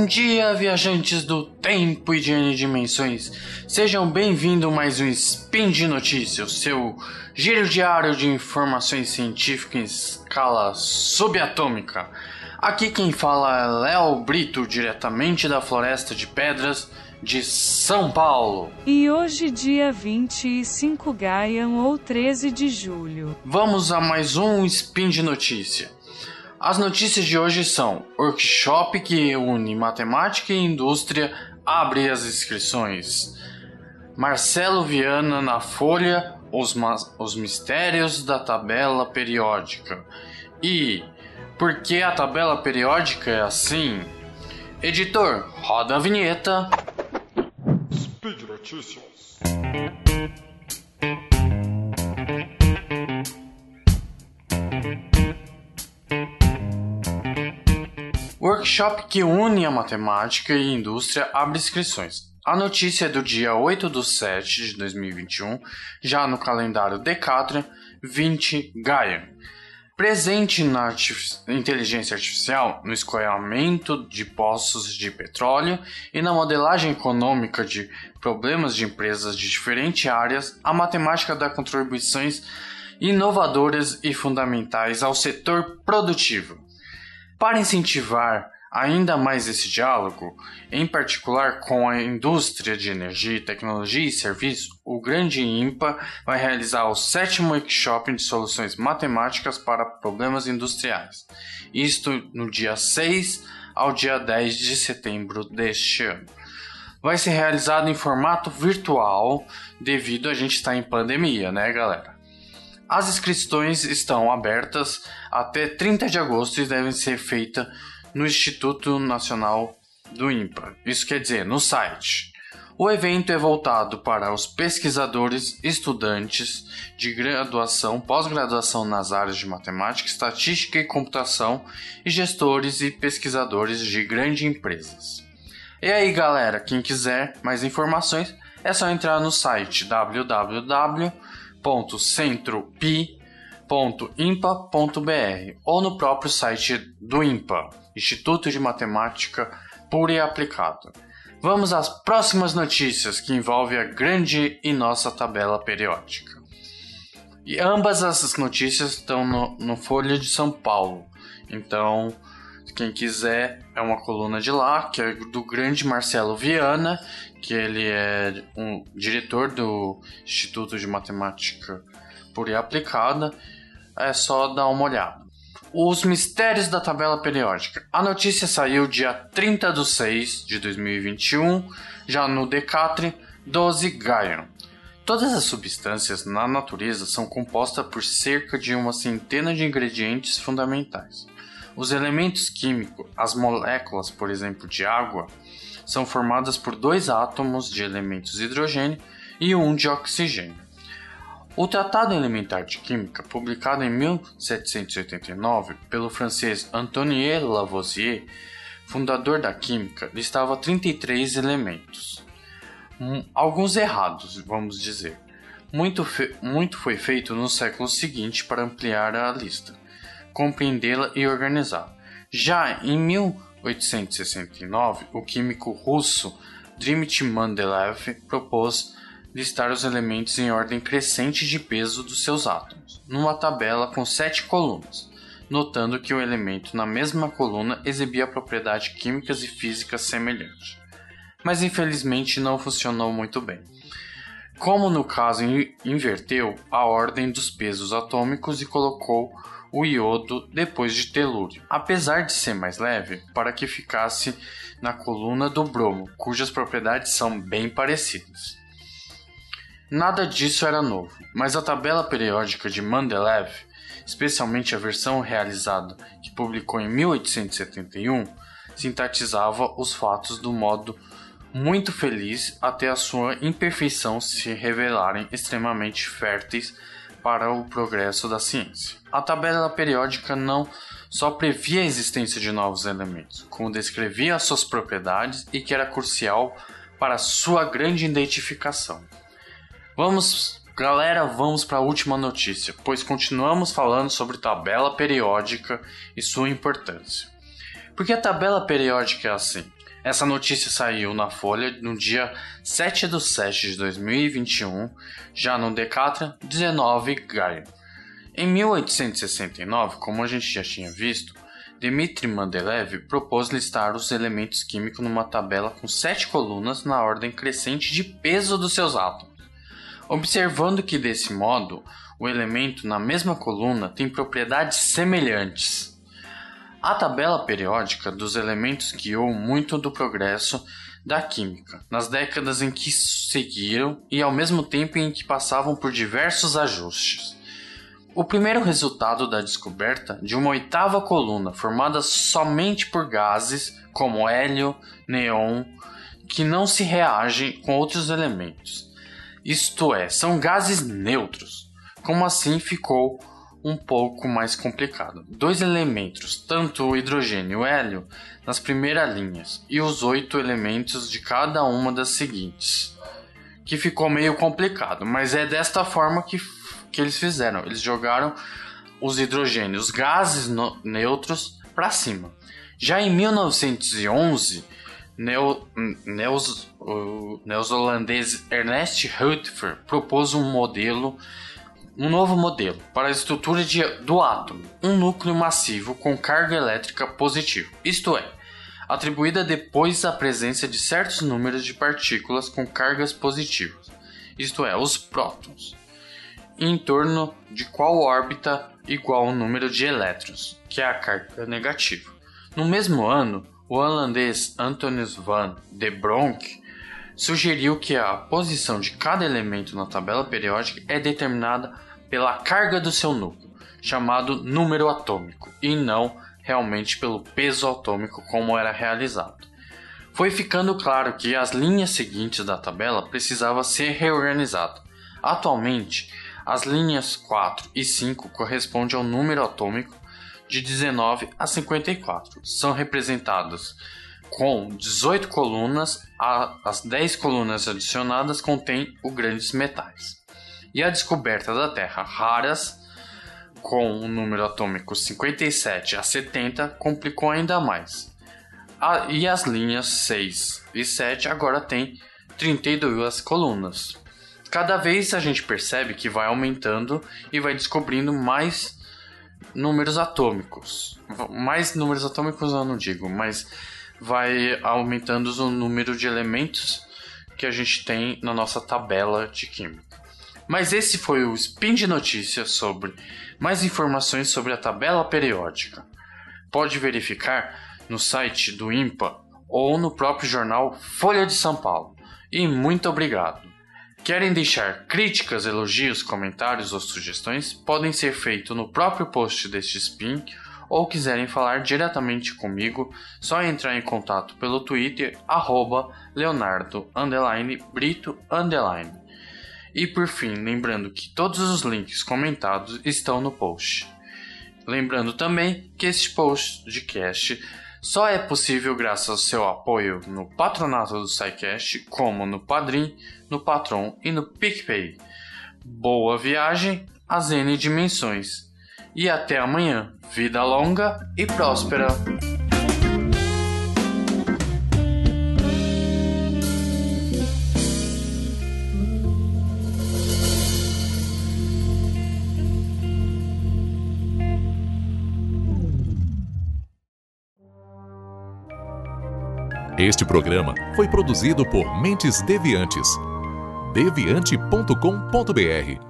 Bom dia, viajantes do tempo e de N dimensões. Sejam bem-vindos a mais um Spin de Notícias, seu giro diário de informações científicas em escala subatômica. Aqui quem fala é Léo Brito, diretamente da Floresta de Pedras de São Paulo. E hoje, dia 25 Gaian ou 13 de julho. Vamos a mais um Spin de Notícia. As notícias de hoje são: workshop que une matemática e indústria abre as inscrições. Marcelo Viana na Folha, os, os mistérios da tabela periódica. E por que a tabela periódica é assim? Editor, roda a vinheta. Speed Notícias. Workshop que une a matemática e indústria abre inscrições. A notícia é do dia 8 de 7 de 2021, já no calendário Decathlon 20 Gaia. Presente na artific inteligência artificial, no escoamento de poços de petróleo e na modelagem econômica de problemas de empresas de diferentes áreas, a matemática dá contribuições inovadoras e fundamentais ao setor produtivo. Para incentivar ainda mais esse diálogo, em particular com a indústria de energia, tecnologia e serviço, o Grande IMPA vai realizar o sétimo workshop de soluções matemáticas para problemas industriais. Isto no dia 6 ao dia 10 de setembro deste ano. Vai ser realizado em formato virtual devido a gente estar em pandemia, né, galera? As inscrições estão abertas até 30 de agosto e devem ser feitas no Instituto Nacional do INPA. Isso quer dizer, no site. O evento é voltado para os pesquisadores, estudantes de graduação, pós-graduação nas áreas de matemática, estatística e computação e gestores e pesquisadores de grandes empresas. E aí, galera, quem quiser mais informações, é só entrar no site www www.centropi.impa.br ou no próprio site do IMPA, Instituto de Matemática Pura e Aplicada. Vamos às próximas notícias que envolvem a grande e nossa tabela periódica. E ambas essas notícias estão no, no Folha de São Paulo. Então, quem quiser, é uma coluna de lá, que é do grande Marcelo Viana, que ele é um diretor do Instituto de Matemática Pura e Aplicada. É só dar uma olhada. Os mistérios da tabela periódica. A notícia saiu dia 30 de 6 de 2021, já no Decathlon 12 Gaian. Todas as substâncias na natureza são compostas por cerca de uma centena de ingredientes fundamentais. Os elementos químicos, as moléculas, por exemplo, de água, são formadas por dois átomos de elementos de hidrogênio e um de oxigênio. O Tratado Elementar de Química, publicado em 1789 pelo francês Antoine Lavoisier, fundador da química, listava 33 elementos. Alguns errados, vamos dizer. Muito, muito foi feito no século seguinte para ampliar a lista compreendê-la e organizá-la. Já em 1869, o químico russo Dmitry Mendeleev propôs listar os elementos em ordem crescente de peso dos seus átomos, numa tabela com sete colunas, notando que o elemento na mesma coluna exibia propriedades químicas e físicas semelhantes. Mas infelizmente não funcionou muito bem. Como no caso inverteu a ordem dos pesos atômicos e colocou o iodo depois de telúrio, apesar de ser mais leve, para que ficasse na coluna do bromo, cujas propriedades são bem parecidas. Nada disso era novo, mas a tabela periódica de Mendeleev, especialmente a versão realizada que publicou em 1871, sintetizava os fatos do modo muito feliz até a sua imperfeição se revelarem extremamente férteis para o progresso da ciência. A tabela periódica não só previa a existência de novos elementos, como descrevia as suas propriedades e que era crucial para sua grande identificação. Vamos, galera, vamos para a última notícia, pois continuamos falando sobre tabela periódica e sua importância. Porque a tabela periódica é assim: Essa notícia saiu na Folha no dia 7 de 7 de 2021, já no Decatra 19 Gaio. Em 1869, como a gente já tinha visto, Dmitry Mendeleev propôs listar os elementos químicos numa tabela com sete colunas na ordem crescente de peso dos seus átomos, observando que desse modo o elemento na mesma coluna tem propriedades semelhantes. A tabela periódica dos elementos guiou muito do progresso da química nas décadas em que seguiram e ao mesmo tempo em que passavam por diversos ajustes. O primeiro resultado da descoberta de uma oitava coluna formada somente por gases como hélio, neon, que não se reagem com outros elementos. Isto é, são gases neutros. Como assim ficou um pouco mais complicado. Dois elementos, tanto o hidrogênio e o hélio, nas primeiras linhas, e os oito elementos de cada uma das seguintes. Que ficou meio complicado, mas é desta forma que, que eles fizeram. Eles jogaram os hidrogênios, os gases no, neutros, para cima. Já em 1911, neo, neos, o neozelandês Ernest Rutherford propôs um modelo um novo modelo para a estrutura de, do átomo, um núcleo massivo com carga elétrica positiva, isto é, atribuída depois à presença de certos números de partículas com cargas positivas, isto é, os prótons, em torno de qual órbita igual ao número de elétrons, que é a carga negativa. No mesmo ano, o holandês Antonius van de Bronck sugeriu que a posição de cada elemento na tabela periódica é determinada pela carga do seu núcleo, chamado número atômico, e não realmente pelo peso atômico como era realizado. Foi ficando claro que as linhas seguintes da tabela precisavam ser reorganizadas. Atualmente, as linhas 4 e 5 correspondem ao número atômico de 19 a 54. São representadas com 18 colunas, as 10 colunas adicionadas contêm os grandes metais e a descoberta da Terra raras, com o número atômico 57 a 70, complicou ainda mais. A, e as linhas 6 e 7 agora têm 32 colunas. Cada vez a gente percebe que vai aumentando e vai descobrindo mais números atômicos. Mais números atômicos eu não digo, mas vai aumentando o número de elementos que a gente tem na nossa tabela de química. Mas esse foi o Spin de Notícias sobre mais informações sobre a tabela periódica. Pode verificar no site do IMPA ou no próprio jornal Folha de São Paulo. E muito obrigado! Querem deixar críticas, elogios, comentários ou sugestões? Podem ser feitos no próprio post deste Spin ou quiserem falar diretamente comigo, só entrar em contato pelo Twitter arroba Leonardo Brito e por fim, lembrando que todos os links comentados estão no post. Lembrando também que este post de cast só é possível graças ao seu apoio no patronato do SciCast, como no Padrim, no Patron e no PicPay. Boa viagem às N dimensões e até amanhã. Vida longa e próspera! Este programa foi produzido por Mentes Deviantes. deviante.com.br.